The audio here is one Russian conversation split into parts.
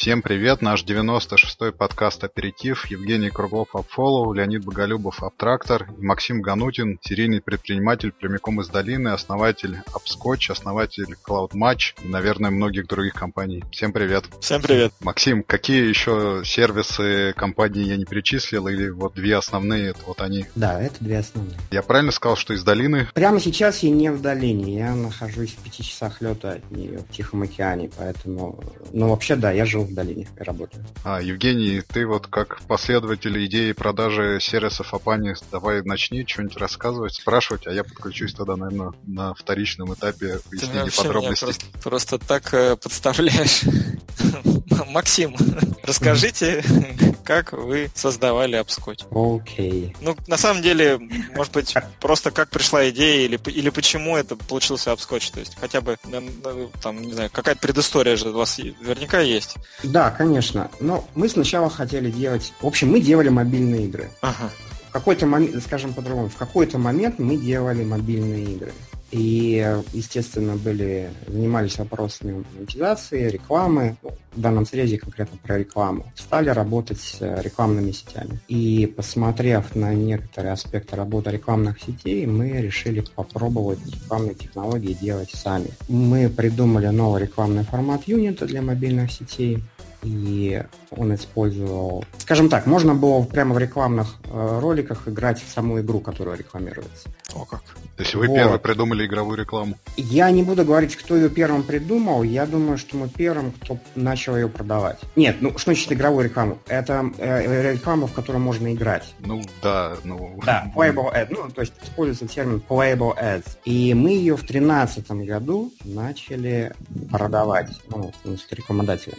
Всем привет, наш 96-й подкаст «Аперитив», Евгений Круглов AppFollow, Леонид Боголюбов AppTractor и Максим Ганутин, серийный предприниматель прямиком из долины, основатель AppScotch, основатель CloudMatch и, наверное, многих других компаний. Всем привет. Всем привет. Максим, какие еще сервисы компании я не перечислил или вот две основные, это вот они? Да, это две основные. Я правильно сказал, что из долины? Прямо сейчас я не в долине, я нахожусь в пяти часах лета от нее в Тихом океане, поэтому... Ну, вообще, да, я живу долине и работаю. А, Евгений, ты вот как последователь идеи продажи сервисов Апани, давай начни что-нибудь рассказывать, спрашивать, а я подключусь тогда, наверное, на вторичном этапе выяснения подробностей. Просто, просто так э, подставляешь. Максим, расскажите, как вы создавали апскотч. Окей. Okay. Ну, на самом деле, может быть, просто как пришла идея или, или почему это получился апскотч. То есть хотя бы, там, не знаю, какая-то предыстория же у вас наверняка есть. Да, конечно. Но мы сначала хотели делать... В общем, мы делали мобильные игры. Ага. В какой-то момент, скажем по-другому, в какой-то момент мы делали мобильные игры. И, естественно, были, занимались вопросами монетизации, рекламы, ну, в данном срезе конкретно про рекламу. Стали работать с рекламными сетями. И, посмотрев на некоторые аспекты работы рекламных сетей, мы решили попробовать рекламные технологии делать сами. Мы придумали новый рекламный формат юнита для мобильных сетей, и он использовал... Скажем так, можно было прямо в рекламных э, роликах играть в саму игру, которая рекламируется. О как. То есть вы вот. первый придумали игровую рекламу? Я не буду говорить, кто ее первым придумал. Я думаю, что мы первым, кто начал ее продавать. Нет, ну что значит игровую рекламу? Это э, реклама, в которой можно играть. Ну да, ну... Да, playable ad. Ну, то есть используется термин playable ads. И мы ее в 2013 году начали продавать, ну, с рекомендателем.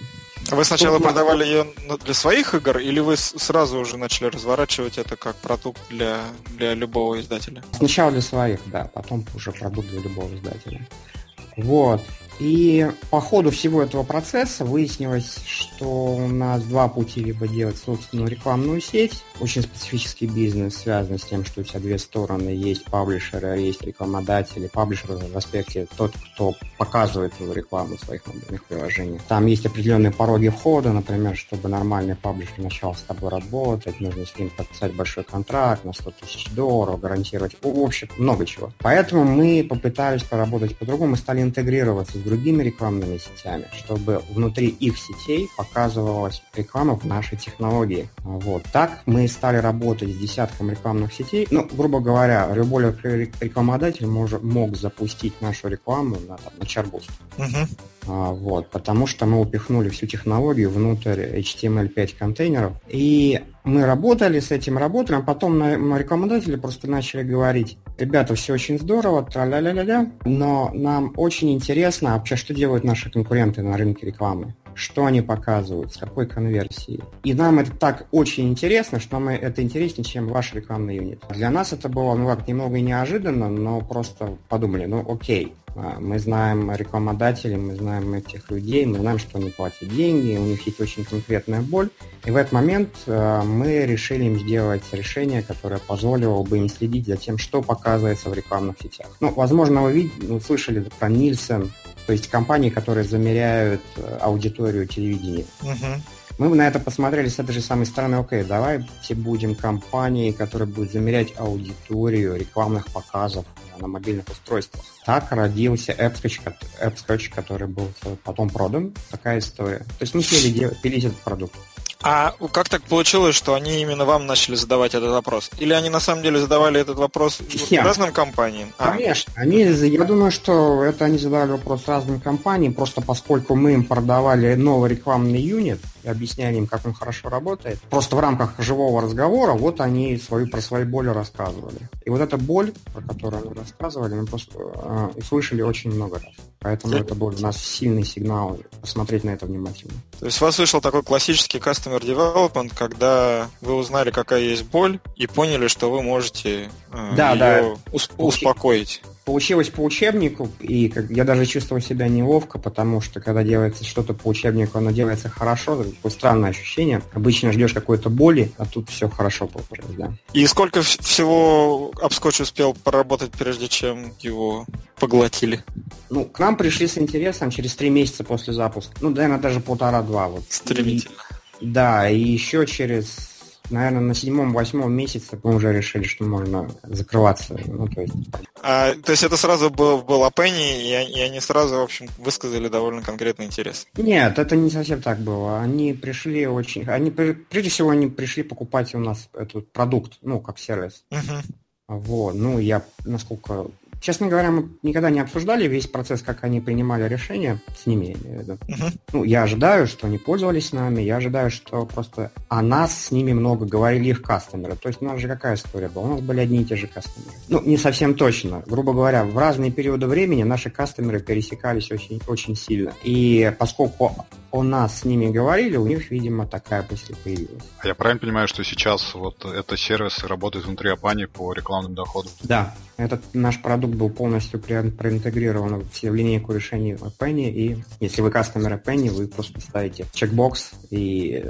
Вы сначала Тут продавали ее для своих игр, или вы сразу уже начали разворачивать это как продукт для, для любого издателя? Сначала для своих, да, потом уже продукт для любого издателя. Вот. И по ходу всего этого процесса выяснилось, что у нас два пути, либо делать собственную рекламную сеть, очень специфический бизнес, связанный с тем, что у тебя две стороны, есть паблишеры, есть рекламодатели. Паблишер в аспекте тот, кто показывает свою рекламу в своих мобильных приложениях. Там есть определенные пороги входа, например, чтобы нормальный паблишер начал с тобой работать, нужно с ним подписать большой контракт на 100 тысяч долларов, гарантировать, в общем, много чего. Поэтому мы попытались поработать по-другому, мы стали интегрироваться с другими рекламными сетями, чтобы внутри их сетей показывалась реклама в нашей технологии. Вот. Так мы стали работать с десятком рекламных сетей. Ну, грубо говоря, любой рекламодатель мож, мог запустить нашу рекламу на, там, на Charboost. Угу. А, вот, потому что мы упихнули всю технологию внутрь HTML5 контейнеров. И мы работали с этим, работали, а потом на, рекламодатели просто начали говорить, ребята, все очень здорово, тра-ля-ля-ля-ля, но нам очень интересно, а вообще, что делают наши конкуренты на рынке рекламы что они показывают, с какой конверсией. И нам это так очень интересно, что нам это интереснее, чем ваш рекламный юнит. Для нас это было, ну как, немного неожиданно, но просто подумали, ну окей, а, мы знаем рекламодателей, мы знаем этих людей, мы знаем, что они платят деньги, у них есть очень конкретная боль. И в этот момент а, мы решили им сделать решение, которое позволило бы им следить за тем, что показывается в рекламных сетях. Ну, возможно, вы, видели, слышали про Нильсон, то есть компании, которые замеряют э, аудиторию телевидения. Uh-huh. Мы на это посмотрели с этой же самой стороны, окей, давайте будем компанией, которая будет замерять аудиторию рекламных показов на мобильных устройствах. Так родился AppSketch, AppSketch который был потом продан. Такая история. То есть мы смели пилить этот продукт. А как так получилось, что они именно вам начали задавать этот вопрос? Или они на самом деле задавали этот вопрос Нет. разным компаниям? А. Конечно. А. Они, я думаю, что это они задавали вопрос разным компаниям, просто поскольку мы им продавали новый рекламный юнит и объясняли им, как он хорошо работает. Просто в рамках живого разговора вот они свою, про свои боли рассказывали. И вот эта боль, про которую они рассказывали, мы просто э, услышали очень много раз. Поэтому это был у нас сильный сигнал посмотреть на это внимательно. То есть у вас вышел такой классический customer development, когда вы узнали, какая есть боль, и поняли, что вы можете э, да, ее да. Усп- успокоить. Получилось по учебнику, и как, я даже чувствовал себя неловко, потому что когда делается что-то по учебнику, оно делается хорошо, такое странное ощущение. Обычно ждешь какой-то боли, а тут все хорошо получилось, да. И сколько всего Upscotch успел поработать, прежде чем его поглотили? Ну, к нам пришли с интересом через три месяца после запуска. Ну, наверное, даже полтора-два. Вот. Стремительно. И, да, и еще через наверное, на седьмом-восьмом месяце мы уже решили, что можно закрываться. Ну, то есть... А, то есть это сразу был, был Апенни, и, и они сразу, в общем, высказали довольно конкретный интерес? Нет, это не совсем так было. Они пришли очень... Они, прежде всего, они пришли покупать у нас этот продукт, ну, как сервис. Угу. Вот, ну, я, насколько Честно говоря, мы никогда не обсуждали весь процесс, как они принимали решения с ними. Я имею в виду. Uh-huh. Ну, я ожидаю, что они пользовались нами, я ожидаю, что просто о нас с ними много говорили их кастомеры. То есть у нас же какая история была? У нас были одни и те же кастомеры. Ну, не совсем точно. Грубо говоря, в разные периоды времени наши кастомеры пересекались очень, очень сильно. И поскольку о нас с ними говорили, у них, видимо, такая мысль появилась. А я правильно понимаю, что сейчас вот это сервис работает внутри Апани по рекламным доходам? Да, этот наш продукт был полностью проинтегрирован в линейку решений Penny, и если вы кастомер Penny, вы просто ставите чекбокс, и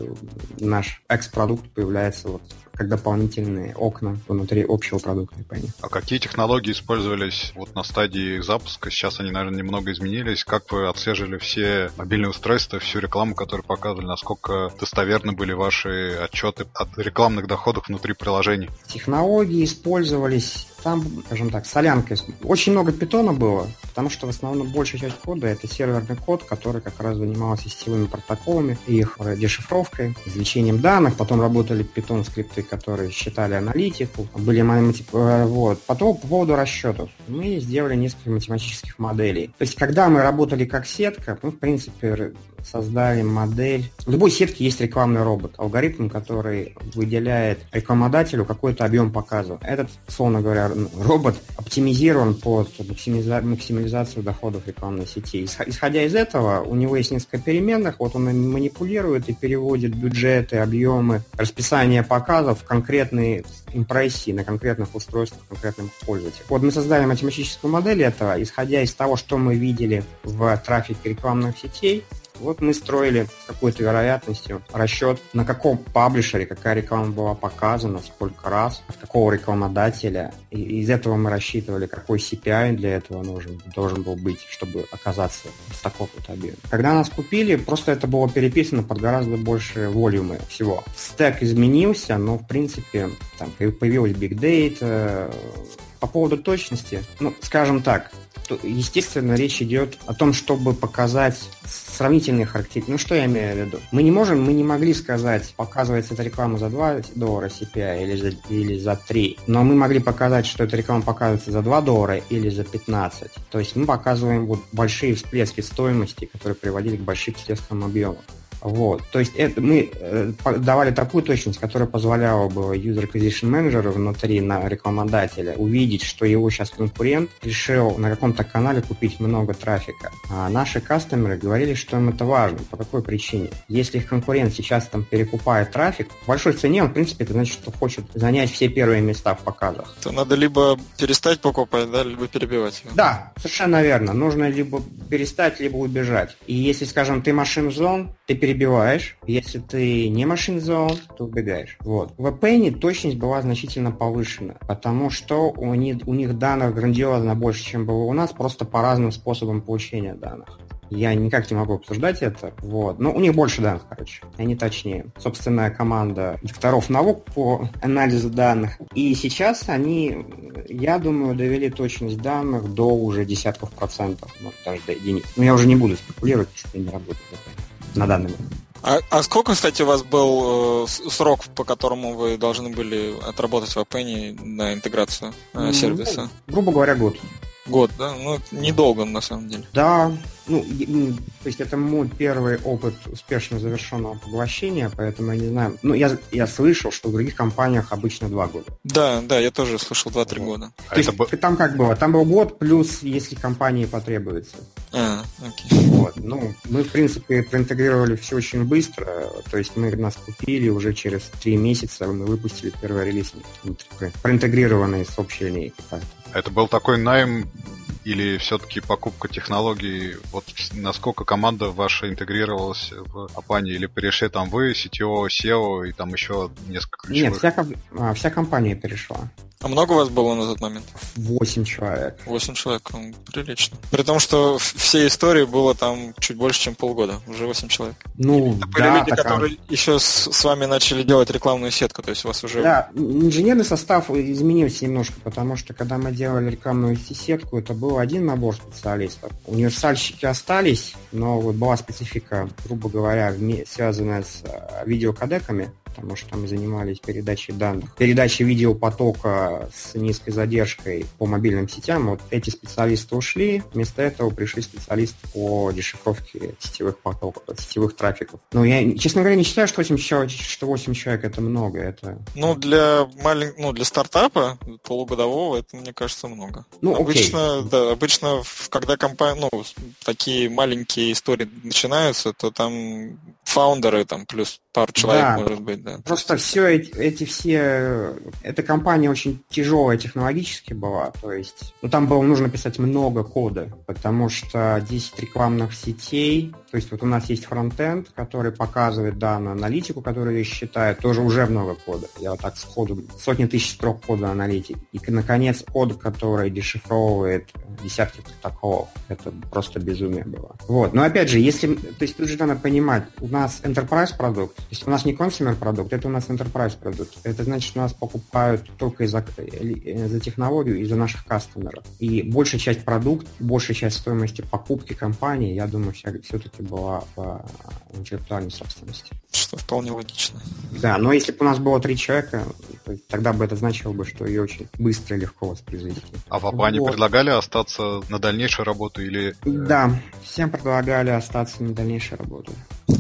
наш X-продукт появляется вот как дополнительные окна внутри общего продукта Penny. А какие технологии использовались вот на стадии запуска? Сейчас они, наверное, немного изменились. Как вы отслеживали все мобильные устройства, всю рекламу, которую показывали? Насколько достоверны были ваши отчеты от рекламных доходов внутри приложений? Технологии использовались там, скажем так, солянка. Очень много питона было, потому что в основном большая часть кода это серверный код, который как раз занимался сетевыми протоколами, их дешифровкой, извлечением данных, потом работали питон скрипты, которые считали аналитику, были э, вот. Потом по поводу расчетов. Мы сделали несколько математических моделей. То есть, когда мы работали как сетка, мы, в принципе, создали модель. В любой сетке есть рекламный робот, алгоритм, который выделяет рекламодателю какой-то объем показов. Этот, словно говоря, робот оптимизирован под максимиза- максимализацию доходов рекламной сети. Исходя из этого, у него есть несколько переменных, вот он манипулирует и переводит бюджеты, объемы, расписание показов в конкретные импрессии на конкретных устройствах конкретных пользователей. Вот мы создали математическую модель этого, исходя из того, что мы видели в трафике рекламных сетей, вот мы строили с какой-то вероятностью расчет, на каком паблишере какая реклама была показана, сколько раз, от какого рекламодателя. И из этого мы рассчитывали, какой CPI для этого нужен, должен был быть, чтобы оказаться в таком вот объеме. Когда нас купили, просто это было переписано под гораздо больше волюмы всего. Стек изменился, но в принципе там появилась Big Data, по поводу точности, ну, скажем так, естественно, речь идет о том, чтобы показать сравнительные характеристики. Ну, что я имею в виду? Мы не можем, мы не могли сказать, показывается эта реклама за 2 доллара CPI или за, или за 3, но мы могли показать, что эта реклама показывается за 2 доллара или за 15. То есть мы показываем вот большие всплески стоимости, которые приводили к большим всплескам объемов. Вот. То есть это, мы э, давали такую точность, которая позволяла бы User Acquisition Manager внутри на рекламодателя увидеть, что его сейчас конкурент решил на каком-то канале купить много трафика. А наши кастомеры говорили, что им это важно. По какой причине? Если их конкурент сейчас там перекупает трафик, в большой цене он, в принципе, это значит, что хочет занять все первые места в показах. То надо либо перестать покупать, да, либо перебивать. Да, совершенно верно. Нужно либо перестать, либо убежать. И если, скажем, ты машин зон, ты перебиваешь перебиваешь. Если ты не машин зон, то убегаешь. Вот. В VPN точность была значительно повышена, потому что у них, у них данных грандиозно больше, чем было у нас, просто по разным способам получения данных. Я никак не могу обсуждать это. Вот. Но у них больше данных, короче. Они точнее. Собственная команда докторов наук по анализу данных. И сейчас они, я думаю, довели точность данных до уже десятков процентов, может, даже до единиц. Но я уже не буду спекулировать, что не работаю на данный момент. А, а сколько, кстати, у вас был э, срок, по которому вы должны были отработать в Apple на интеграцию э, сервиса? Ну, грубо говоря, год. Год, да? Ну, недолго, на самом деле. Да, ну, то есть это мой первый опыт успешно завершенного поглощения, поэтому я не знаю. Ну, я, я слышал, что в других компаниях обычно два года. Да, да, я тоже слышал 2-3 вот. года. То есть б... там как было? Там был год плюс, если компании потребуется. А, окей. Вот. Ну, мы, в принципе, проинтегрировали все очень быстро. То есть мы нас купили уже через три месяца, мы выпустили первый релиз проинтегрированный с общей линейкой. Это был такой найм или все-таки покупка технологий, вот насколько команда ваша интегрировалась в Апане, или перешли там вы, CTO, SEO и там еще несколько ключевых? Нет, вся, а, вся компания перешла. А много у вас было на тот момент? Восемь человек. Восемь человек, прилично. При том, что всей истории было там чуть больше, чем полгода. Уже восемь человек. Ну, Это были да, люди, так, которые еще с, с вами начали делать рекламную сетку, то есть у вас уже... Да, инженерный состав изменился немножко, потому что когда мы делали рекламную сетку, это был один набор специалистов. Универсальщики остались, но вот была специфика, грубо говоря, связанная с э, видеокодеками потому что мы занимались передачей данных, передачей видеопотока с низкой задержкой по мобильным сетям. Вот эти специалисты ушли, вместо этого пришли специалисты по дешифровке сетевых потоков, сетевых трафиков. Но я, честно говоря, не считаю, что 8 человек, что 8 человек это много. Это... Ну, для малень... ну, для стартапа полугодового это, мне кажется, много. Ну, обычно, окей. да, обычно, когда компания, ну, такие маленькие истории начинаются, то там фаундеры там плюс пару человек, да, может быть, да. Просто все эти, эти все... Эта компания очень тяжелая технологически была, то есть... Ну, там было нужно писать много кода, потому что 10 рекламных сетей, то есть вот у нас есть фронтенд, который показывает данную аналитику, которую считает, тоже уже много кода. Я вот так сходу сотни тысяч строк кода аналитики. И, наконец, код, который дешифровывает десятки протоколов. Это просто безумие было. Вот. Но опять же, если... То есть тут же надо понимать, у нас enterprise продукт, то есть у нас не consumer продукт, это у нас enterprise продукт. Это значит, у нас покупают только из-за, за технологию, из-за наших кастомеров. И большая часть продукт, большая часть стоимости покупки компании, я думаю, все-таки была в интеллектуальной собственности. Что вполне логично. Да, но если бы у нас было три человека, тогда бы это значило бы, что ее очень быстро и легко воспроизвести. А в Апане вот. предлагали остаться на дальнейшую работу или... Да, всем предлагали остаться на дальнейшую работу.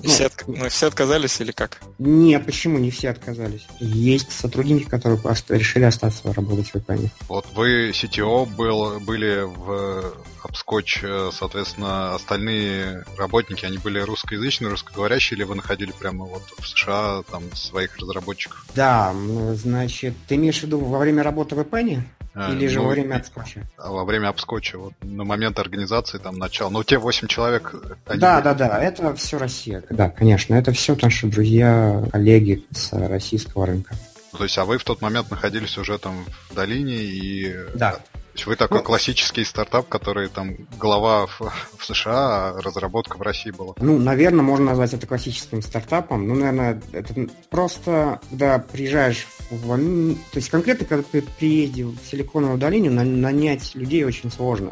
И все, от... ну, все отказались или как? Нет, почему не все отказались? Есть сотрудники, которые решили остаться работать в VPN. Вот вы CTO был, были в Upscotch, соответственно, остальные работники, они были русскоязычные, русскоговорящие, или вы находили прямо вот в США там своих разработчиков? Да, значит, ты имеешь в виду во время работы в VPN? А, Или же ну, во время обскоча? Во время обскоча, вот на момент организации, там, начала. Ну, те 8 человек... Да, были... да, да, это все Россия. Да, конечно, это все наши друзья, коллеги с российского рынка. То есть, а вы в тот момент находились уже там в долине и... Да. То есть вы такой ну, классический стартап, который там глава в, в США, а разработка в России была. Ну, наверное, можно назвать это классическим стартапом. Ну, наверное, это просто, когда приезжаешь в... То есть конкретно, когда ты приедешь в Силиконовую долину, нанять людей очень сложно.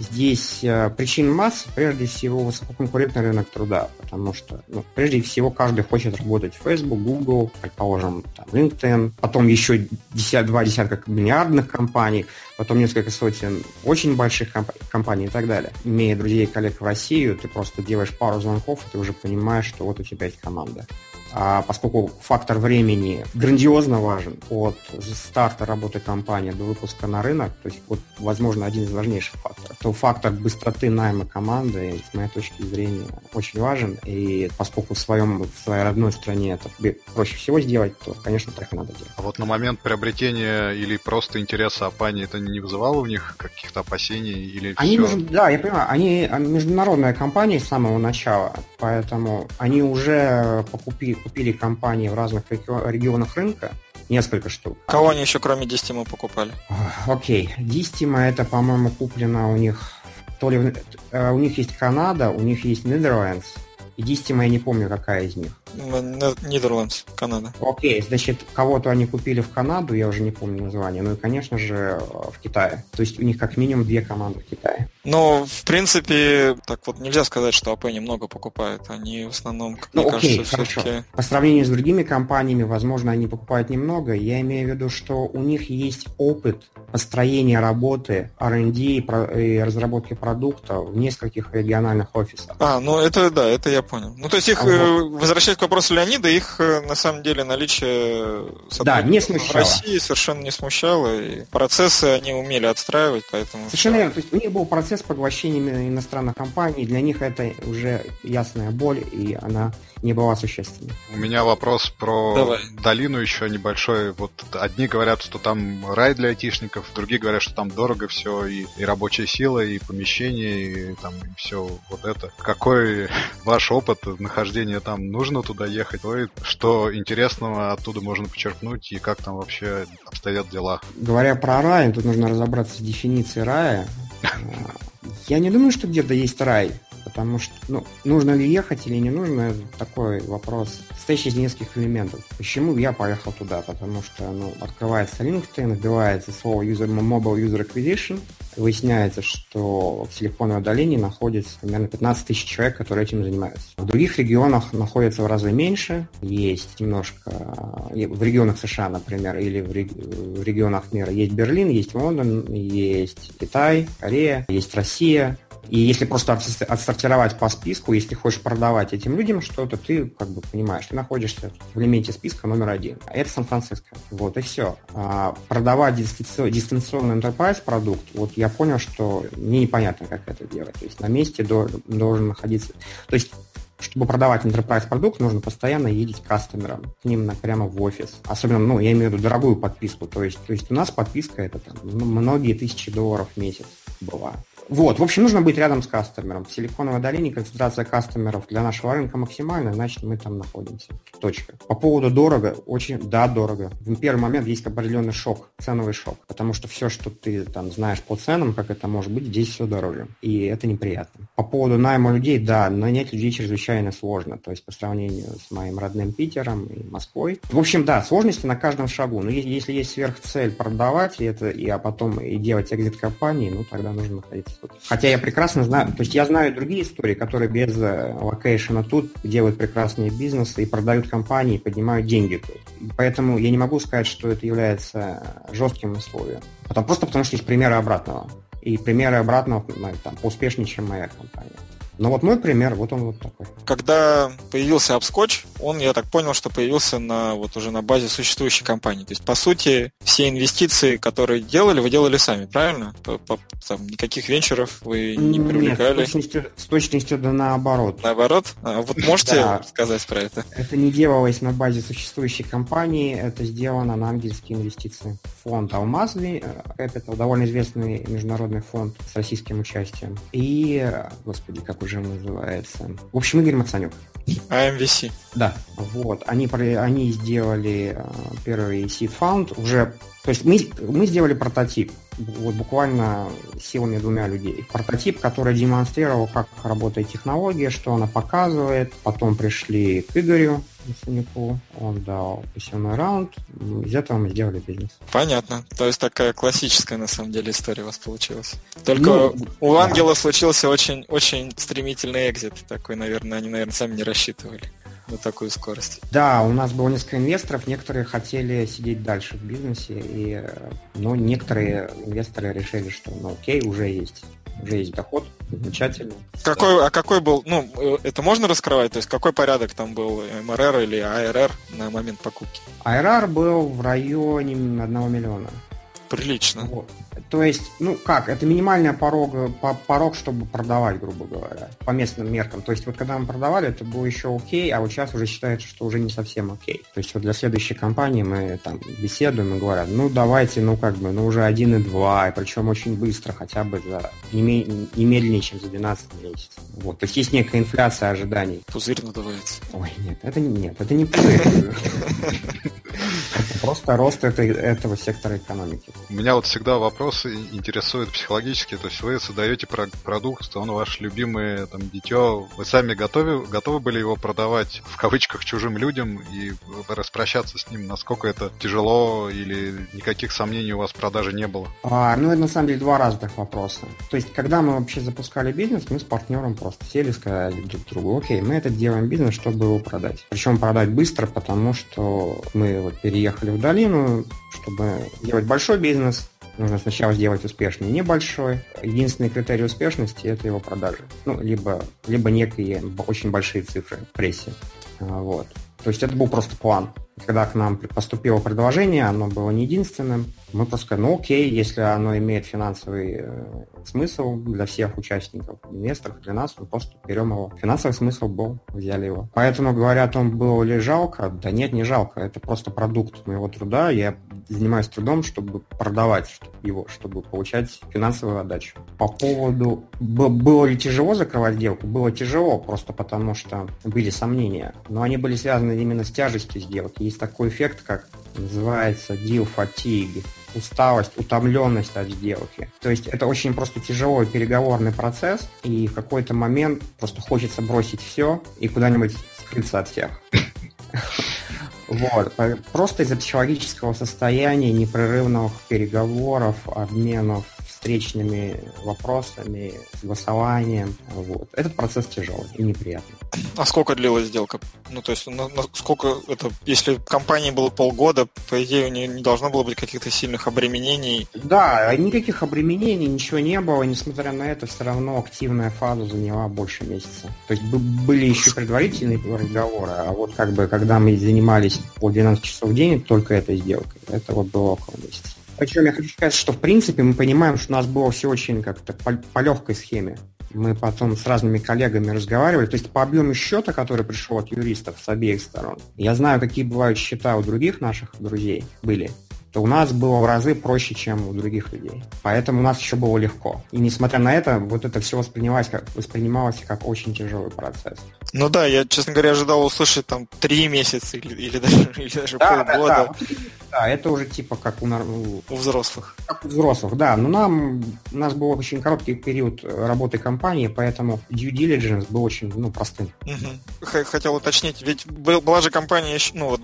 Здесь э, причин масса, прежде всего высококонкурентный рынок труда, потому что, ну, прежде всего, каждый хочет работать в Facebook, Google, предположим, там, LinkedIn, потом еще десят, два десятка миллиардных компаний, потом несколько сотен очень больших комп- компаний и так далее. Имея друзей и коллег в Россию, ты просто делаешь пару звонков, и ты уже понимаешь, что вот у тебя есть команда. А поскольку фактор времени грандиозно важен от старта работы компании до выпуска на рынок, то есть вот, возможно, один из важнейших факторов, то фактор быстроты найма команды, с моей точки зрения, очень важен. И поскольку в, своем, в своей родной стране это проще всего сделать, то, конечно, так и надо делать. А вот на момент приобретения или просто интереса Апани это не вызывало у них каких-то опасений? Или они все? Между, да, я понимаю, они международная компания с самого начала, поэтому они уже покупили, купили компании в разных регионах рынка, несколько штук. Кого они еще кроме Дистима покупали? Окей, okay. Дистима это, по-моему, куплено у них то ли э, у них есть Канада, у них есть Нидерландс, и Дистима я не помню, какая из них. Нидерландс, Канада. Окей, значит, кого-то они купили в Канаду, я уже не помню название, ну и, конечно же, в Китае. То есть у них как минимум две команды в Китае. Но, в принципе, так вот нельзя сказать, что АП немного покупает. Они в основном, как ну, мне окей, кажется, хорошо. все-таки... По сравнению с другими компаниями, возможно, они покупают немного. Я имею в виду, что у них есть опыт построения работы R&D и разработки продукта в нескольких региональных офисах. А, ну это да, это я понял. Ну, то есть их, ага. возвращаясь к вопросу Леонида, их э, на самом деле наличие да, не смущало. в России совершенно не смущало, и процессы они умели отстраивать, поэтому... Совершенно верно, то есть у них был процесс поглощения иностранных компаний, для них это уже ясная боль, и она не была существенной. У меня вопрос про Давай. долину еще небольшой. Вот одни говорят, что там рай для айтишников, другие говорят, что там дорого все, и, и рабочая сила, и помещение, и там и все вот это. Какой ваш опыт нахождения там? Нужно туда ехать? Что интересного оттуда можно почерпнуть, и как там вообще обстоят дела? Говоря про рай, тут нужно разобраться с дефиницией рая. Я не думаю, что где-то есть рай. Потому что, ну, нужно ли ехать или не нужно, такой вопрос, состоящий из нескольких элементов. Почему я поехал туда? Потому что, ну, открывается LinkedIn, вбивается слово user, Mobile User Acquisition, выясняется, что в телефонной удалении находится примерно 15 тысяч человек, которые этим занимаются. В других регионах находится в разы меньше, есть немножко, в регионах США, например, или в регионах мира есть Берлин, есть Лондон, есть Китай, Корея, есть Россия, и если просто отсортировать по списку, если хочешь продавать этим людям что-то, ты как бы понимаешь, ты находишься в элементе списка номер один. А это Сан-Франциско. Вот и все. А продавать дистанционный enterprise продукт, вот я понял, что мне непонятно, как это делать. То есть на месте должен находиться... То есть чтобы продавать enterprise продукт, нужно постоянно ездить к кастомерам, к ним на, прямо в офис. Особенно, ну, я имею в виду дорогую подписку. То есть, то есть у нас подписка это там ну, многие тысячи долларов в месяц была. Вот, в общем, нужно быть рядом с кастомером. В Силиконовой долине концентрация кастомеров для нашего рынка максимальная, значит, мы там находимся. Точка. По поводу дорого, очень, да, дорого. В первый момент есть определенный шок, ценовый шок, потому что все, что ты там знаешь по ценам, как это может быть, здесь все дороже. И это неприятно. По поводу найма людей, да, нанять людей чрезвычайно сложно, то есть по сравнению с моим родным Питером и Москвой. В общем, да, сложности на каждом шагу. Но если есть сверхцель продавать и это, и, а потом и делать экзит компании, ну тогда нужно находиться Хотя я прекрасно знаю, то есть я знаю другие истории, которые без э, location а тут делают прекрасные бизнесы и продают компании, и поднимают деньги. Поэтому я не могу сказать, что это является жестким условием. Потому, просто потому что есть примеры обратного. И примеры обратного ну, там, успешнее, чем моя компания. Но вот мой пример, вот он вот такой. Когда появился AppScotch, он, я так понял, что появился на, вот уже на базе существующей компании. То есть, по сути, все инвестиции, которые делали, вы делали сами, правильно? По, по, там, никаких венчуров вы не привлекали? Нет, с точностью, с точностью да наоборот. Наоборот? А вот можете сказать про это? Это не делалось на базе существующей компании, это сделано на ангельские инвестиции. Фонд Алмаз Capital, довольно известный международный фонд с российским участием. И, господи, как уже называется. В общем, Игорь Мацанюк. AMVC. Да, вот. Они, они сделали э, первый seed fund уже... То есть мы, мы сделали прототип вот буквально силами двумя людей. Прототип, который демонстрировал, как работает технология, что она показывает. Потом пришли к Игорю Саняку, он дал пассивный раунд, из этого мы сделали бизнес. Понятно. То есть такая классическая, на самом деле, история у вас получилась. Только ну, у Ангела да. случился очень, очень стремительный экзит. Такой, наверное, они, наверное, сами не рассчитывали на такую скорость. Да, у нас было несколько инвесторов, некоторые хотели сидеть дальше в бизнесе, и, ну, некоторые инвесторы решили, что, ну, окей, уже есть уже есть доход, замечательно. Какой, а какой был, ну, э, это можно раскрывать? То есть какой порядок там был, МРР или АРР на момент покупки? АРР был в районе 1 миллиона. Прилично. Вот. То есть, ну как, это минимальный порог, порог, чтобы продавать, грубо говоря, по местным меркам. То есть вот когда мы продавали, это было еще окей, а вот сейчас уже считается, что уже не совсем окей. То есть вот для следующей компании мы там беседуем и говорят, ну давайте, ну как бы, ну уже 1,2, и причем очень быстро, хотя бы за не, не медленнее, чем за 12 месяцев. Вот. То есть есть некая инфляция ожиданий. Пузырь надувается. Ой, нет, это не, нет, это не пузырь. Это просто рост этого сектора экономики. У меня вот всегда вопрос интересует психологически. То есть вы создаете продукт, он ваш любимый там, дитё. Вы сами готовы, готовы были его продавать в кавычках чужим людям и распрощаться с ним? Насколько это тяжело или никаких сомнений у вас в продаже не было? А, ну, это на самом деле два разных вопроса. То есть, когда мы вообще запускали бизнес, мы с партнером просто сели и сказали друг другу, окей, мы это делаем бизнес, чтобы его продать. Причем продать быстро, потому что мы вот переехали в долину, чтобы делать большой бизнес, нужно сначала сделать успешный небольшой. Единственный критерий успешности – это его продажи. Ну, либо, либо некие очень большие цифры в прессе. А, вот. То есть это был просто план. Когда к нам поступило предложение, оно было не единственным. Мы просто сказали, ну окей, если оно имеет финансовый э, смысл для всех участников, инвесторов, для нас, мы просто берем его. Финансовый смысл был, взяли его. Поэтому говорят, он был ли жалко? Да нет, не жалко. Это просто продукт моего труда. Я занимаюсь трудом, чтобы продавать его, чтобы получать финансовую отдачу. По поводу, было ли тяжело закрывать сделку? Было тяжело, просто потому что были сомнения. Но они были связаны именно с тяжестью сделки. Есть такой эффект, как называется deal fatigue усталость, утомленность от сделки. То есть это очень просто тяжелый переговорный процесс, и в какой-то момент просто хочется бросить все и куда-нибудь скрыться от всех. Вот. Просто из-за психологического состояния, непрерывных переговоров, обменов встречными вопросами, согласованием. Вот. Этот процесс тяжелый и неприятный. А сколько длилась сделка? Ну, то есть, на, на сколько это, если компании было полгода, по идее, у нее не должно было быть каких-то сильных обременений? Да, никаких обременений, ничего не было, несмотря на это, все равно активная фаза заняла больше месяца. То есть были еще предварительные разговоры, а вот как бы, когда мы занимались по 12 часов в день только этой сделкой, это вот было около месяца. Причем я хочу сказать, что в принципе мы понимаем, что у нас было все очень как-то по, по легкой схеме. Мы потом с разными коллегами разговаривали. То есть по объему счета, который пришел от юристов с обеих сторон, я знаю, какие бывают счета у других наших друзей были то у нас было в разы проще, чем у других людей. Поэтому у нас еще было легко. И несмотря на это, вот это все воспринималось как, воспринималось как очень тяжелый процесс. Ну да, я, честно говоря, ожидал услышать там три месяца или, или даже, или даже да, полгода. Да, да. Да, это уже типа как у, у взрослых. Как у взрослых, да. Но нам, у нас был очень короткий период работы компании, поэтому due diligence был очень ну, простым. Угу. Хотел уточнить, ведь была же компания ну, вот,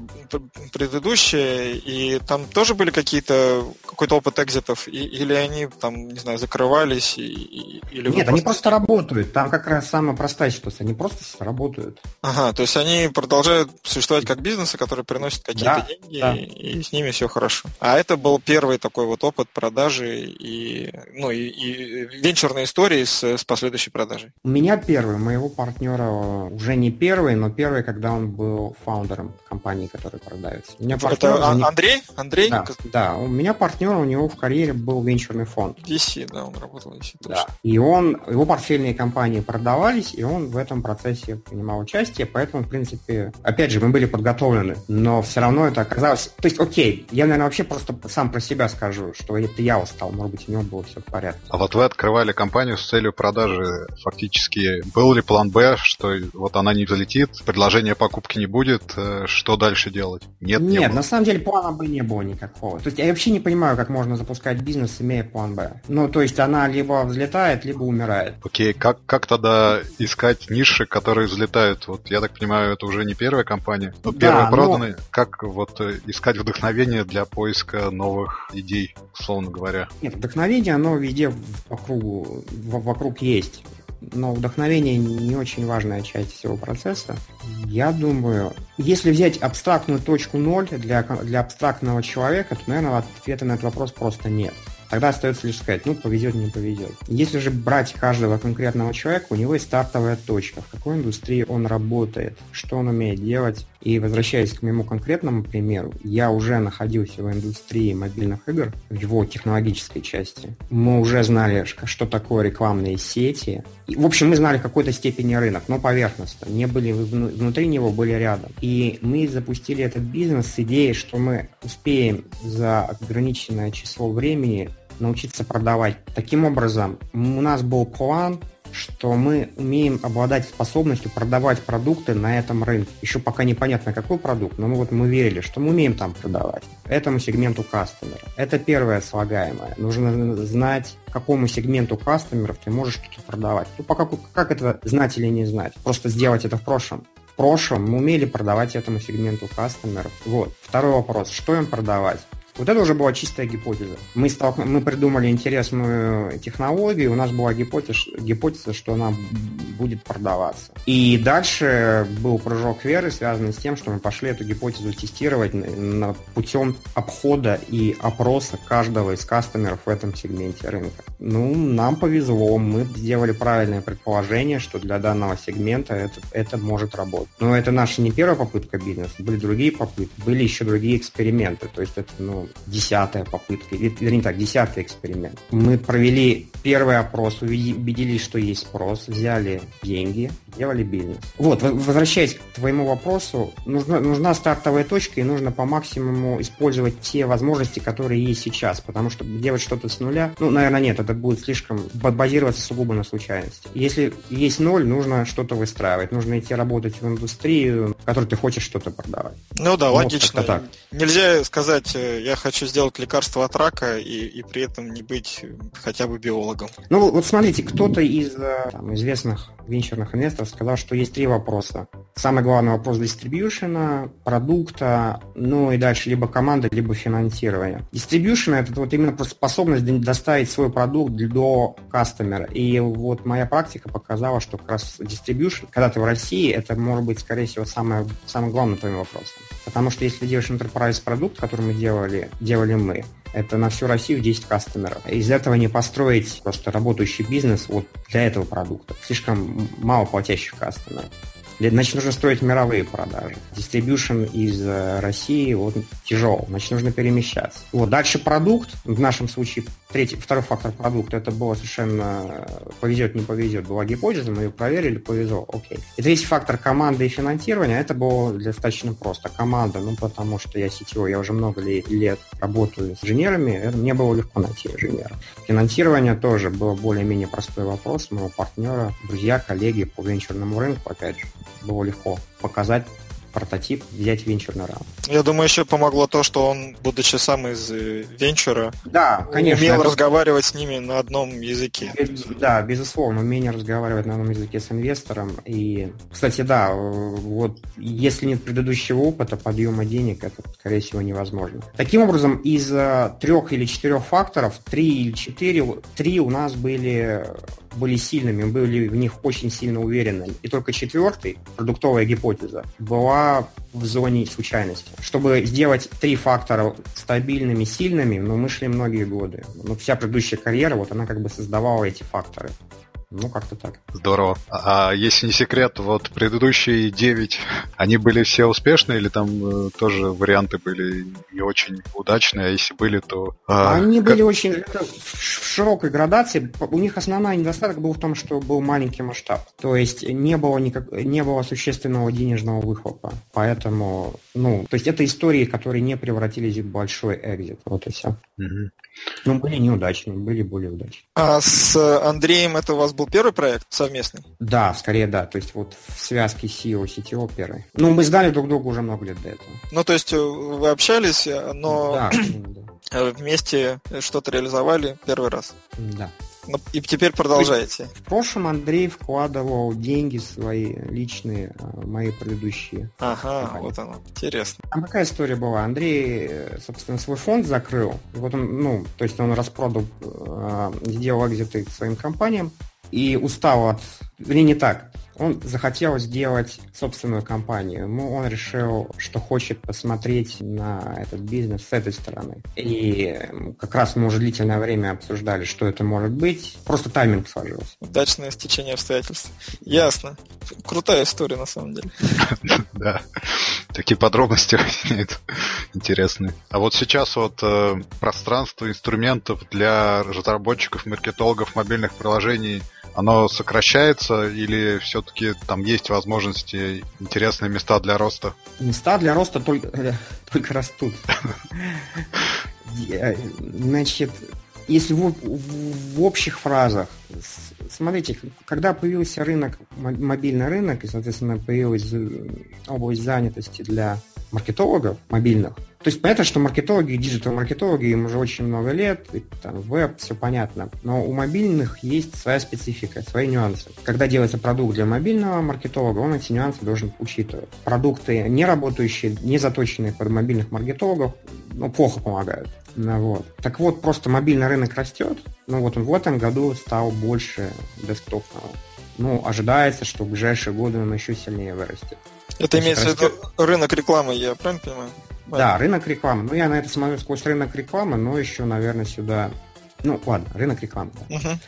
предыдущая, и там тоже были какие-то какой-то опыт экзитов, и, или они там, не знаю, закрывались, и, и, или Нет, они просто работают. Там как раз самая простая ситуация. Они просто работают. Ага, то есть они продолжают существовать как бизнесы, которые приносят какие-то да, деньги, да. И, и с ними все хорошо. А это был первый такой вот опыт продажи и, ну, и, и венчурной истории с, с последующей продажей. У меня первый, моего партнера уже не первый, но первый, когда он был фаундером компании, которая продается. У меня партнер, это Андрей? Андрей? Да, да, у меня партнер, у него в карьере был венчурный фонд. VC, да, он работал в VC. Да. И он, его портфельные компании продавались, и он в этом процессе принимал участие, поэтому, в принципе, опять же, мы были подготовлены, но все равно это оказалось... То есть, окей, я, наверное, вообще просто сам про себя скажу, что это я устал, может быть, у него было все в порядке. А вот вы открывали компанию с целью продажи, фактически, был ли план Б, что вот она не залетит, предложения покупки не будет, э, что дальше делать? Нет, Нет, не на самом деле плана Б не было никакого. То есть я вообще не понимаю, как можно запускать бизнес, имея план Б. Ну, то есть она либо взлетает, либо умирает. Окей, как, как тогда искать ниши, которые взлетают? Вот я так понимаю, это уже не первая компания, но да, первая проданная. Но... Как вот э, искать вдохновение для поиска новых идей, условно говоря? Нет, вдохновение, оно везде по кругу, вокруг есть но вдохновение не очень важная часть всего процесса. Я думаю, если взять абстрактную точку ноль для, для абстрактного человека, то, наверное, ответа на этот вопрос просто нет. Тогда остается лишь сказать, ну, повезет, не повезет. Если же брать каждого конкретного человека, у него есть стартовая точка, в какой индустрии он работает, что он умеет делать. И возвращаясь к моему конкретному примеру, я уже находился в индустрии мобильных игр, в его технологической части. Мы уже знали, что такое рекламные сети. И, в общем, мы знали в какой-то степени рынок, но поверхностно. Не были внутри него, были рядом. И мы запустили этот бизнес с идеей, что мы успеем за ограниченное число времени научиться продавать. Таким образом, у нас был план, что мы умеем обладать способностью продавать продукты на этом рынке. Еще пока непонятно, какой продукт, но мы вот мы верили, что мы умеем там продавать этому сегменту кастомера. Это первое слагаемое. Нужно знать, какому сегменту кастомеров ты можешь что-то продавать. Ну, пока как это знать или не знать? Просто сделать это в прошлом. В прошлом мы умели продавать этому сегменту кастомеров. Вот. Второй вопрос. Что им продавать? Вот это уже была чистая гипотеза. Мы, столк... мы придумали интересную технологию, у нас была гипотеза, гипотеза, что она будет продаваться. И дальше был прыжок веры, связанный с тем, что мы пошли эту гипотезу тестировать на, путем обхода и опроса каждого из кастомеров в этом сегменте рынка. Ну, нам повезло, мы сделали правильное предположение, что для данного сегмента это, это может работать. Но это наша не первая попытка бизнеса, были другие попытки, были еще другие эксперименты, то есть это, ну, десятая попытка, или, вернее так, десятый эксперимент. Мы провели первый опрос, убедились, что есть спрос, взяли деньги, делали бизнес. Вот, возвращаясь к твоему вопросу, нужна, нужна стартовая точка и нужно по максимуму использовать те возможности, которые есть сейчас, потому что делать что-то с нуля, ну, наверное, нет, это будет слишком базироваться сугубо на случайности. Если есть ноль, нужно что-то выстраивать, нужно идти работать в индустрию, в которой ты хочешь что-то продавать. Ну да, вот логично. Так. Нельзя сказать, э, я хочу сделать лекарство от рака и, и при этом не быть хотя бы биологом. Ну вот смотрите, кто-то из э, там, известных венчурных инвесторов сказал, что есть три вопроса. Самый главный вопрос дистрибьюшена, продукта, ну и дальше либо команда, либо финансирование. Дистрибьюшн это вот именно способность доставить свой продукт до кастомера. И вот моя практика показала, что как раз дистрибьюшн, когда ты в России, это может быть, скорее всего, самое, самое главное твоим вопросом. Потому что если делаешь enterprise продукт, который мы делали, делали мы, это на всю Россию 10 кастомеров. Из этого не построить просто работающий бизнес вот для этого продукта. Слишком мало платящих кастомеров. Значит, нужно строить мировые продажи. Дистрибьюшн из э, России вот, тяжел, значит, нужно перемещаться. Вот. Дальше продукт, в нашем случае третий, второй фактор продукта, это было совершенно э, повезет, не повезет, была гипотеза, мы ее проверили, повезло, окей. И третий фактор команды и финансирования, это было достаточно просто. Команда, ну, потому что я сетевой, я уже много лет работаю с инженерами, это, мне было легко найти инженера. Финансирование тоже было более-менее простой вопрос моего партнера, друзья, коллеги по венчурному рынку, опять же было легко показать прототип, взять венчурный раунд. Я думаю, еще помогло то, что он, будучи сам из э, венчура, да, конечно, умел это... разговаривать с ними на одном языке. Да, безусловно, умение разговаривать на одном языке с инвестором. И, кстати, да, вот если нет предыдущего опыта подъема денег, это, скорее всего, невозможно. Таким образом, из э, трех или четырех факторов, три или четыре, три у нас были были сильными, мы были в них очень сильно уверены. И только четвертый, продуктовая гипотеза, была в зоне случайности. Чтобы сделать три фактора стабильными, сильными, ну, мы шли многие годы. Ну, вся предыдущая карьера, вот она как бы создавала эти факторы. Ну, как-то так. Здорово. А если не секрет, вот предыдущие 9, они были все успешные или там э, тоже варианты были не очень удачные, а если были, то... Э, они как... были очень в широкой градации. У них основной недостаток был в том, что был маленький масштаб. То есть не было, никак... не было существенного денежного выхлопа. Поэтому, ну, то есть это истории, которые не превратились в большой экзит. Вот и все. Угу. Ну, были неудачные, были более удачные. А с Андреем это у вас был первый проект совместный? Да, скорее да. То есть вот в связке SEO, CTO первый. Ну, мы знали друг друга уже много лет до этого. Ну, то есть э, вы общались, э, но да, да. вместе что-то реализовали первый раз? Да. Ну, и теперь продолжаете. В прошлом Андрей вкладывал деньги свои личные, а, мои предыдущие. Ага, компании. вот оно. Интересно. Там какая история была? Андрей, э, собственно, свой фонд закрыл. Вот он, ну, то есть он распродал, э, сделал экзиты своим компаниям и устал от... Вернее, не так он захотел сделать собственную компанию. Ему он решил, что хочет посмотреть на этот бизнес с этой стороны. И как раз мы уже длительное время обсуждали, что это может быть. Просто тайминг сложился. Удачное стечение обстоятельств. Ясно. Крутая история, на самом деле. Да. Такие подробности интересные. А вот сейчас вот э, пространство инструментов для разработчиков, маркетологов мобильных приложений – оно сокращается или все-таки там есть возможности, интересные места для роста? Места для роста только, э, только растут. Значит, если в, в, в общих фразах, смотрите, когда появился рынок, мобильный рынок, и, соответственно, появилась область занятости для маркетологов мобильных, то есть понятно, что маркетологи, диджитал-маркетологи, им уже очень много лет, и, там, веб, все понятно. Но у мобильных есть своя специфика, свои нюансы. Когда делается продукт для мобильного маркетолога, он эти нюансы должен учитывать. Продукты, не работающие, не заточенные под мобильных маркетологов, ну, плохо помогают. Ну, вот. Так вот, просто мобильный рынок растет. Ну вот он в этом году стал больше десктопного. Ну, ожидается, что в ближайшие годы он еще сильнее вырастет. Это имеется в виду рынок рекламы, я правильно понимаю? Да, рынок рекламы. Ну, я на это смотрю сквозь рынок рекламы, но еще, наверное, сюда Ну, ладно, рынок рекламы. Угу.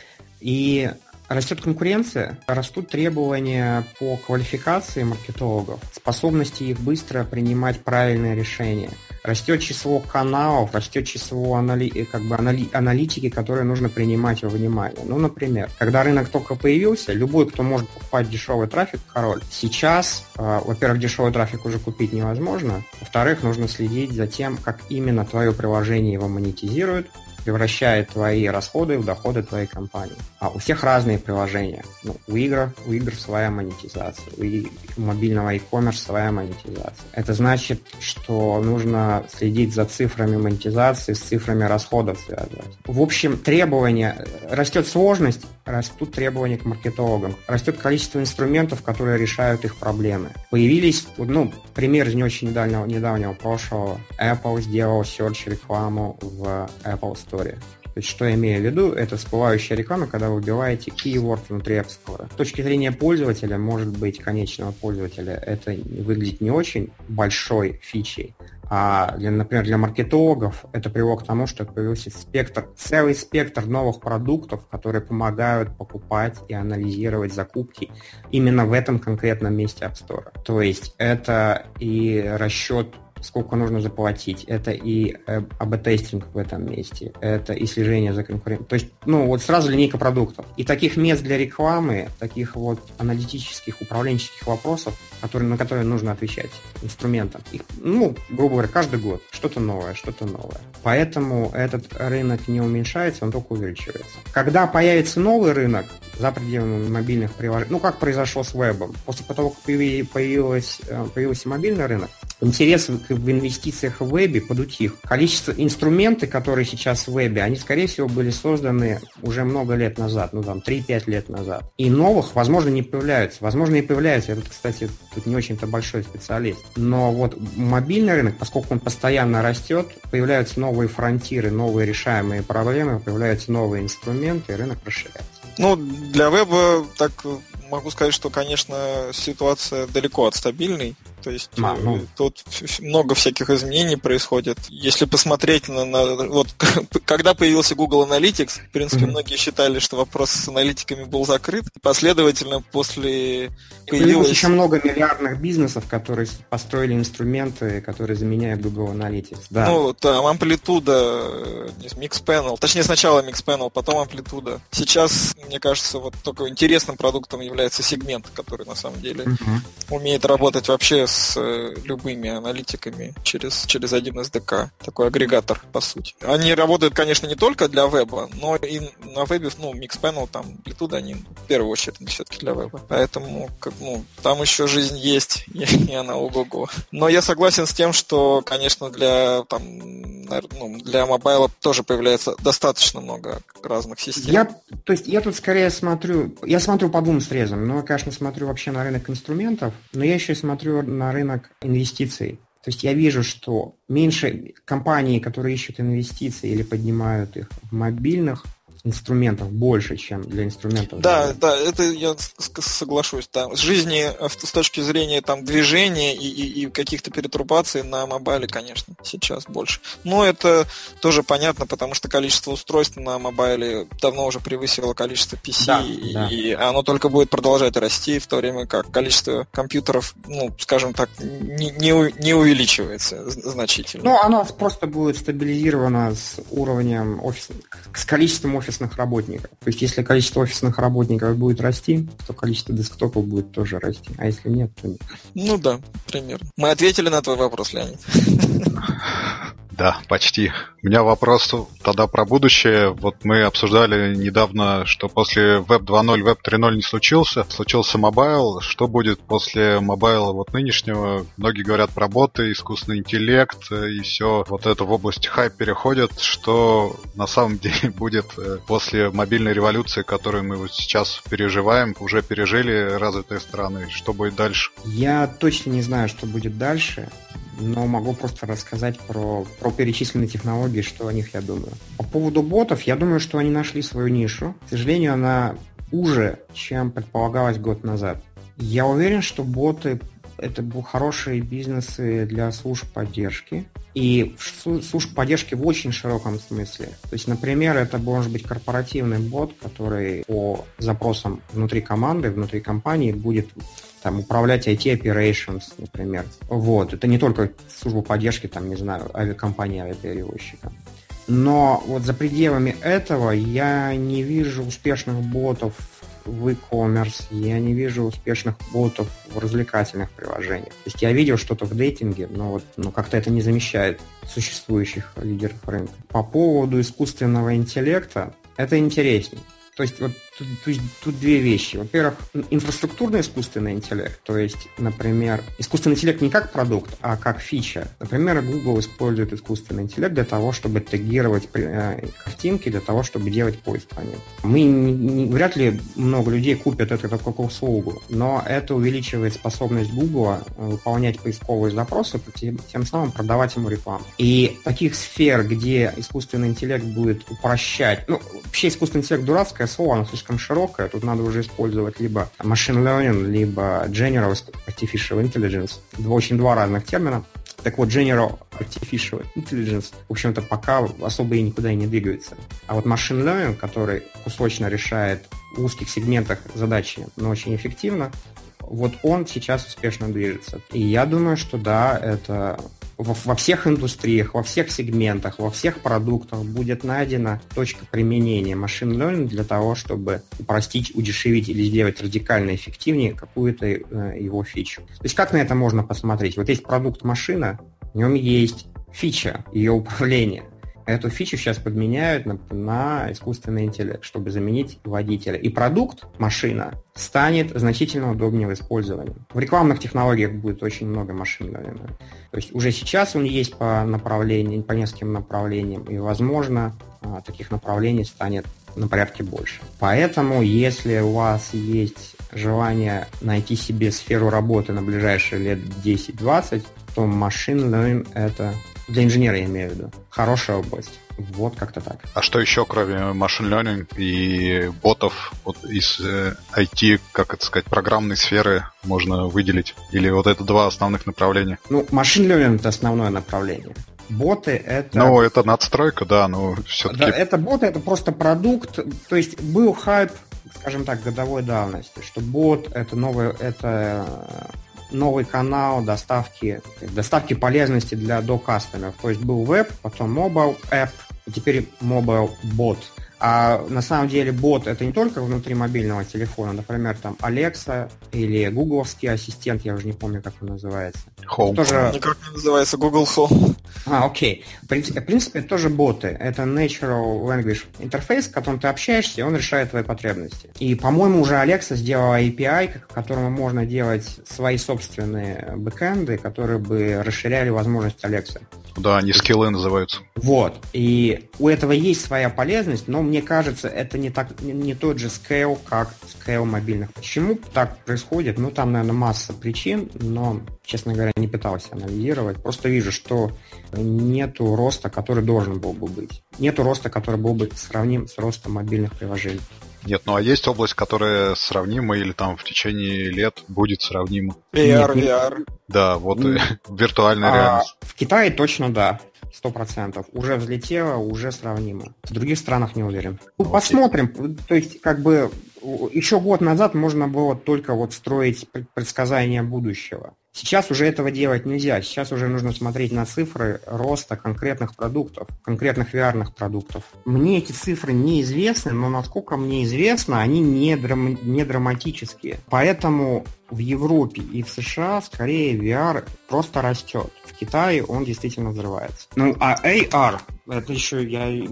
И Растет конкуренция, растут требования по квалификации маркетологов, способности их быстро принимать правильные решения. Растет число каналов, растет число анали... как бы анали... аналитики, которые нужно принимать во внимание. Ну, например, когда рынок только появился, любой, кто может покупать дешевый трафик, король. Сейчас, э, во-первых, дешевый трафик уже купить невозможно. Во-вторых, нужно следить за тем, как именно твое приложение его монетизирует, превращает твои расходы в доходы твоей компании. А у всех разные приложения. Ну, у игр, у игр своя монетизация, у мобильного e-commerce своя монетизация. Это значит, что нужно следить за цифрами монетизации, с цифрами расходов связывать. В общем, требования, растет сложность, растут требования к маркетологам, растет количество инструментов, которые решают их проблемы. Появились, ну, пример из не очень недавнего, недавнего прошлого. Apple сделал search рекламу в Apple Store. То есть, что я имею в виду, это всплывающая реклама, когда вы вбиваете keyword внутри App Store. С точки зрения пользователя, может быть, конечного пользователя, это выглядит не очень большой фичей, а, для, например, для маркетологов это привело к тому, что появился спектр, целый спектр новых продуктов, которые помогают покупать и анализировать закупки именно в этом конкретном месте App Store. То есть это и расчет сколько нужно заплатить, это и э, АБ-тестинг в этом месте, это и слежение за конкурентом. То есть, ну, вот сразу линейка продуктов. И таких мест для рекламы, таких вот аналитических, управленческих вопросов, которые, на которые нужно отвечать инструментом. Их, ну, грубо говоря, каждый год что-то новое, что-то новое. Поэтому этот рынок не уменьшается, он только увеличивается. Когда появится новый рынок за пределами мобильных приложений, ну, как произошло с вебом, после того, как появилась, э, появился мобильный рынок, интерес в инвестициях в вебе подутих. Количество инструментов, которые сейчас в вебе, они, скорее всего, были созданы уже много лет назад, ну там 3-5 лет назад. И новых, возможно, не появляются. Возможно, и появляются. Я тут, кстати, тут не очень-то большой специалист. Но вот мобильный рынок, поскольку он постоянно растет, появляются новые фронтиры, новые решаемые проблемы, появляются новые инструменты, и рынок расширяется. Ну, для веба так могу сказать, что, конечно, ситуация далеко от стабильной. То есть а, ну... Э, тут много всяких изменений происходит. Если посмотреть на, на вот когда появился Google Analytics, в принципе, mm-hmm. многие считали, что вопрос с аналитиками был закрыт. Последовательно после появилось еще много миллиардных бизнесов, которые построили инструменты, которые заменяют Google Analytics. Да. Ну, там амплитуда, э, Mixpanel, точнее сначала Mixpanel, потом амплитуда. Сейчас, мне кажется, вот только интересным продуктом является сегмент, который на самом деле mm-hmm. умеет работать вообще с э, любыми аналитиками через, через один SDK. Такой агрегатор, по сути. Они работают, конечно, не только для веба, но и на вебе, ну, Mixpanel, там, Amplitude, они в первую очередь все-таки для веба. Поэтому, как, ну, там еще жизнь есть, и она ого-го. Но я согласен с тем, что, конечно, для, там, ну, для мобайла тоже появляется достаточно много разных систем. Я, то есть я тут скорее смотрю, я смотрю по двум срезам. Ну, я, конечно, смотрю вообще на рынок инструментов, но я еще смотрю на рынок инвестиций. То есть я вижу, что меньше компаний, которые ищут инвестиции или поднимают их в мобильных инструментов больше, чем для инструментов. Да, да, это я соглашусь. Да. С жизни с точки зрения там движения и, и, и каких-то перетрубаций на мобайле, конечно, сейчас больше. Но это тоже понятно, потому что количество устройств на мобайле давно уже превысило количество PC, да, и, да. и оно только будет продолжать расти, в то время как количество компьютеров, ну, скажем так, не, не, не увеличивается значительно. Ну, оно просто будет стабилизировано с уровнем офиса, с количеством офисов офисных работников. То есть, если количество офисных работников будет расти, то количество десктопов будет тоже расти. А если нет, то нет. Ну да, примерно. Мы ответили на твой вопрос, Леонид. Да, почти. У меня вопрос тогда про будущее. Вот мы обсуждали недавно, что после Web 2.0, Web 3.0 не случился. Случился mobile. Что будет после mobile а вот нынешнего? Многие говорят про боты, искусственный интеллект и все. Вот это в область хайп переходит. Что на самом деле будет э, после мобильной революции, которую мы вот сейчас переживаем, уже пережили развитые страны? Что будет дальше? Я точно не знаю, что будет дальше но могу просто рассказать про, про перечисленные технологии, что о них я думаю. По поводу ботов, я думаю, что они нашли свою нишу. К сожалению, она уже, чем предполагалось год назад. Я уверен, что боты это были хорошие бизнесы для служб поддержки. И служб поддержки в очень широком смысле. То есть, например, это может быть корпоративный бот, который по запросам внутри команды, внутри компании будет там, управлять IT operations, например. Вот. Это не только служба поддержки, там, не знаю, авиакомпании, авиаперевозчика. Но вот за пределами этого я не вижу успешных ботов в e-commerce, я не вижу успешных ботов в развлекательных приложениях. То есть я видел что-то в дейтинге, но вот но как-то это не замещает существующих лидеров рынка. По поводу искусственного интеллекта, это интереснее. То есть вот тут, тут, две вещи. Во-первых, инфраструктурный искусственный интеллект, то есть, например, искусственный интеллект не как продукт, а как фича. Например, Google использует искусственный интеллект для того, чтобы тегировать э, картинки, для того, чтобы делать поиск по ним. Мы не, не, вряд ли много людей купят это как услугу, но это увеличивает способность Google э, выполнять поисковые запросы, тем самым продавать ему рекламу. И таких сфер, где искусственный интеллект будет упрощать, ну, вообще искусственный интеллект дурацкое слово, оно слишком широкое. Тут надо уже использовать либо machine learning, либо general artificial intelligence. Очень два разных термина. Так вот, General Artificial Intelligence, в общем-то, пока особо и никуда и не двигается. А вот Machine Learning, который кусочно решает в узких сегментах задачи, но очень эффективно, вот он сейчас успешно движется. И я думаю, что да, это во, всех индустриях, во всех сегментах, во всех продуктах будет найдена точка применения машин learning для того, чтобы упростить, удешевить или сделать радикально эффективнее какую-то э, его фичу. То есть как на это можно посмотреть? Вот есть продукт машина, в нем есть фича ее управления – Эту фичу сейчас подменяют на, на искусственный интеллект, чтобы заменить водителя. И продукт, машина, станет значительно удобнее в использовании. В рекламных технологиях будет очень много машин, наверное. То есть уже сейчас он есть по направлениям, по нескольким направлениям, и, возможно, а, таких направлений станет на порядке больше. Поэтому, если у вас есть желание найти себе сферу работы на ближайшие лет 10-20, то машин learning это для инженера я имею в виду. Хорошая область. Вот как-то так. А что еще, кроме машин learning и ботов вот из э, IT, как это сказать, программной сферы можно выделить? Или вот это два основных направления? Ну, машин learning это основное направление. Боты это... Ну, это надстройка, да, но все-таки... Да, это боты, это просто продукт. То есть был хайп, скажем так, годовой давности, что бот это новое, это новый канал доставки, доставки полезности для до кастомеров. То есть был веб, потом mobile app, и теперь mobile bot. А на самом деле бот это не только внутри мобильного телефона, например, там Alexa или гугловский ассистент, я уже не помню, как он называется. Home. Тоже... Никак не называется Google Home. А, окей. В принципе, в принципе, это тоже боты. Это Natural Language интерфейс, с которым ты общаешься, и он решает твои потребности. И, по-моему, уже Alexa сделала API, к которому можно делать свои собственные бэкэнды, которые бы расширяли возможность Alexa. Да, они скиллы называются. Вот. И у этого есть своя полезность, но мне кажется, это не, так, не тот же scale, как scale мобильных. Почему так происходит? Ну, там, наверное, масса причин, но, честно говоря, не пытался анализировать. Просто вижу, что нету роста, который должен был бы быть. Нету роста, который был бы сравним с ростом мобильных приложений. Нет, ну а есть область, которая сравнима или там в течение лет будет сравнима? VR, Нет, VR. Да, вот mm. виртуальная а, реальность. В Китае точно да. Сто процентов. Уже взлетело, уже сравнимо. В других странах не уверен. Ну, посмотрим. То есть, как бы, еще год назад можно было только вот строить предсказания будущего. Сейчас уже этого делать нельзя. Сейчас уже нужно смотреть на цифры роста конкретных продуктов, конкретных VR продуктов. Мне эти цифры неизвестны, но насколько мне известно, они не, драм- не драматические. Поэтому в Европе и в США скорее VR просто растет. В Китае он действительно взрывается. Ну, а AR, это еще я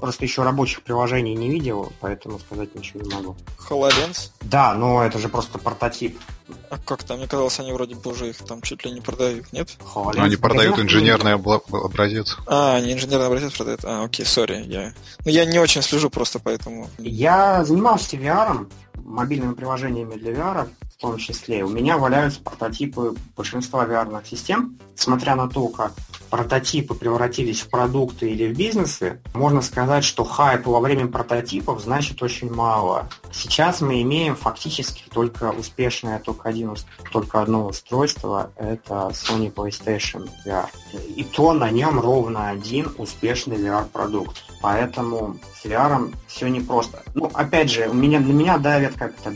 просто еще рабочих приложений не видел, поэтому сказать ничего не могу. HoloLens? Да, но это же просто прототип. А как там? Мне казалось, они вроде бы уже их там чуть ли не продают, нет? HoloLens. Ну, они продают инженерный образец. А, они инженерный образец продают. А, окей, сори. Я... Ну, я не очень слежу просто поэтому. Я занимался VR, мобильными приложениями для VR том числе. У меня валяются прототипы большинства VR систем, смотря на то, как прототипы превратились в продукты или в бизнесы, можно сказать, что хайп во время прототипов значит очень мало. Сейчас мы имеем фактически только успешное только, один, только одно устройство, это Sony PlayStation VR. И то на нем ровно один успешный VR-продукт. Поэтому с VR все непросто. Ну, опять же, у меня, на меня давят как-то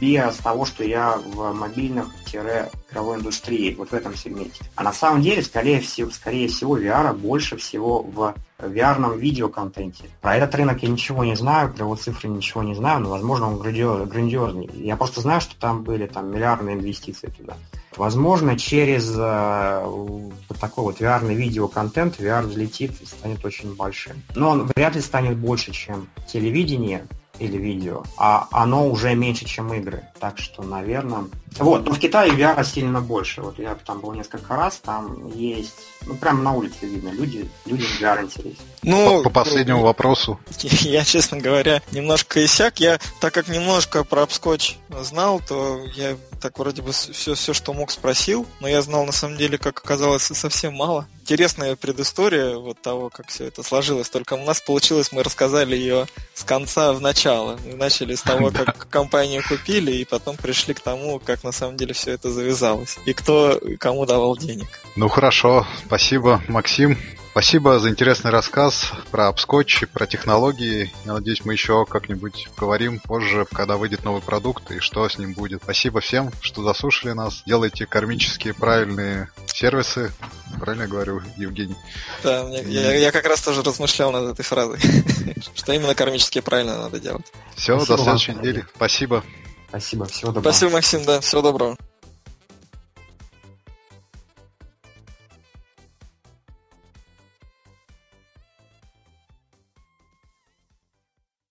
без того, что я в мобильных-игровой индустрии, вот в этом сегменте. А на самом деле, скорее всего, скорее всего, VR больше всего в VR-ном видеоконтенте. Про этот рынок я ничего не знаю, про его цифры ничего не знаю, но, возможно, он грандиозный. Я просто знаю, что там были там миллиардные инвестиции туда. Возможно, через э, вот такой вот VR видеоконтент VR взлетит и станет очень большим. Но он вряд ли станет больше, чем телевидение, или видео, а оно уже меньше, чем игры. Так что, наверное... Вот, но в Китае VR сильно больше. Вот я там был несколько раз, там есть... Ну, прямо на улице видно, люди, люди в VR интересны. Ну, по, по последнему вопросу. Я, честно говоря, немножко иссяк. Я, так как немножко про обскотч знал, то я так вроде бы все, все, что мог, спросил, но я знал на самом деле, как оказалось, совсем мало. Интересная предыстория вот того, как все это сложилось. Только у нас получилось, мы рассказали ее с конца в начало. Мы начали с того, как компанию купили, и потом пришли к тому, как на самом деле все это завязалось. И кто кому давал денег. Ну хорошо, спасибо, Максим. Спасибо за интересный рассказ про обскотч, про технологии. Я надеюсь, мы еще как-нибудь поговорим позже, когда выйдет новый продукт и что с ним будет. Спасибо всем, что заслушали нас. Делайте кармические правильные сервисы. Правильно я говорю, Евгений? Да, и... я, я как раз тоже размышлял над этой фразой, что именно кармически правильно надо делать. Все, до следующей недели. Спасибо. Спасибо, всего доброго. Спасибо, Максим, да, всего доброго.